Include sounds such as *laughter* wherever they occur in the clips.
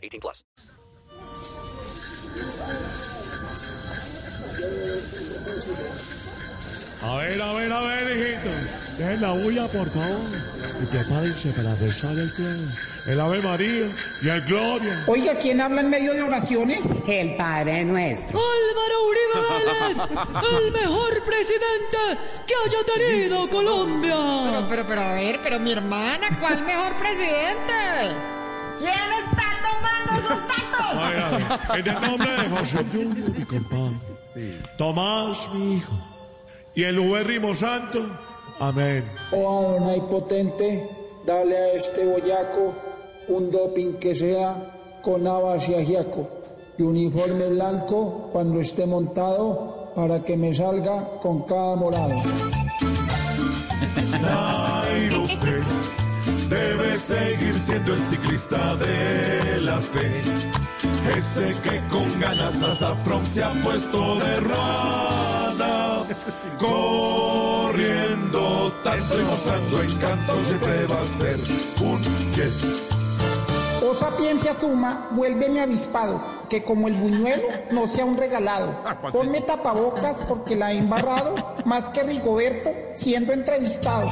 18 plus. A ver, a ver, a ver, hijitos. Dejen la bulla, por favor. Y prepárense para rezar el, el Ave María y el Gloria. Oiga, ¿quién habla en medio de oraciones? El Padre Nuestro. Álvaro Uribe Vélez, el mejor presidente que haya tenido Colombia. Pero, pero, pero, a ver, pero mi hermana, ¿cuál mejor presidente? ¿Quién está tacos? En el nombre de José Junior, mi compadre. Tomás, mi hijo. Y el Ubérrimo Santo. Amén. Oh Adonai potente, dale a este boyaco un doping que sea con habas y ajiaco y uniforme blanco cuando esté montado para que me salga con cada morado. El ciclista de la fe. Ese que con ganas hasta From se ha puesto de rana. Corriendo tanto y mostrando encanto siempre va a ser un jet. Oh sapiencia suma, vuélveme avispado, que como el buñuelo no sea un regalado. *laughs* Ponme tapabocas porque la he embarrado, más que Rigoberto siendo entrevistado.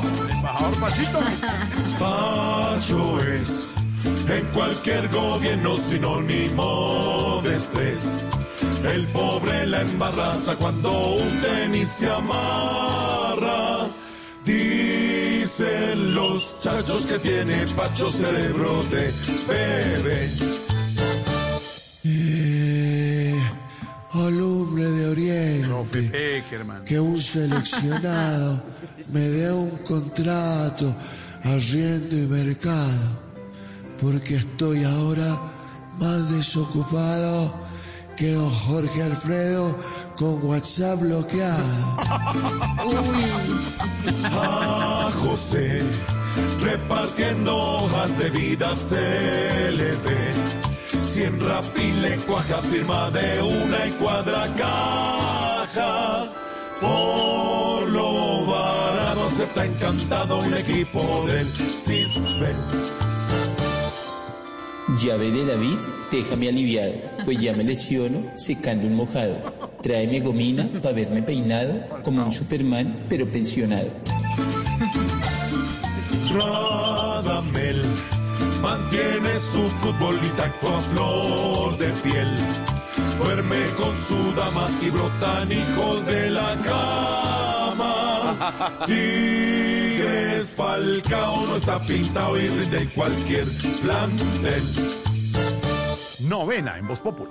Pacho es en cualquier gobierno sinónimo de estrés. El pobre la embarraza cuando un tenis se amarra. Dicen los chachos que tiene Pacho cerebro de bebé. Alumbre de Oriente, que un seleccionado me dé un contrato arriendo y mercado, porque estoy ahora más desocupado que don Jorge Alfredo con WhatsApp bloqueado. A José repartiendo hojas de vida se le ve. Si en Rappi le cuaja firma de una y cuadra caja. Por lo barato acepta encantado un equipo del CISBE. Llave de David, déjame aliviado, pues ya me lesiono secando un mojado. Tráeme gomina para verme peinado como un Superman, pero pensionado. Radamel mantiene su futbolita a flor de piel. Duerme con su dama y brotan hijos de la cama. Tigres Falcao no está pintado y rinde cualquier plantel. Novena en Voz Populi.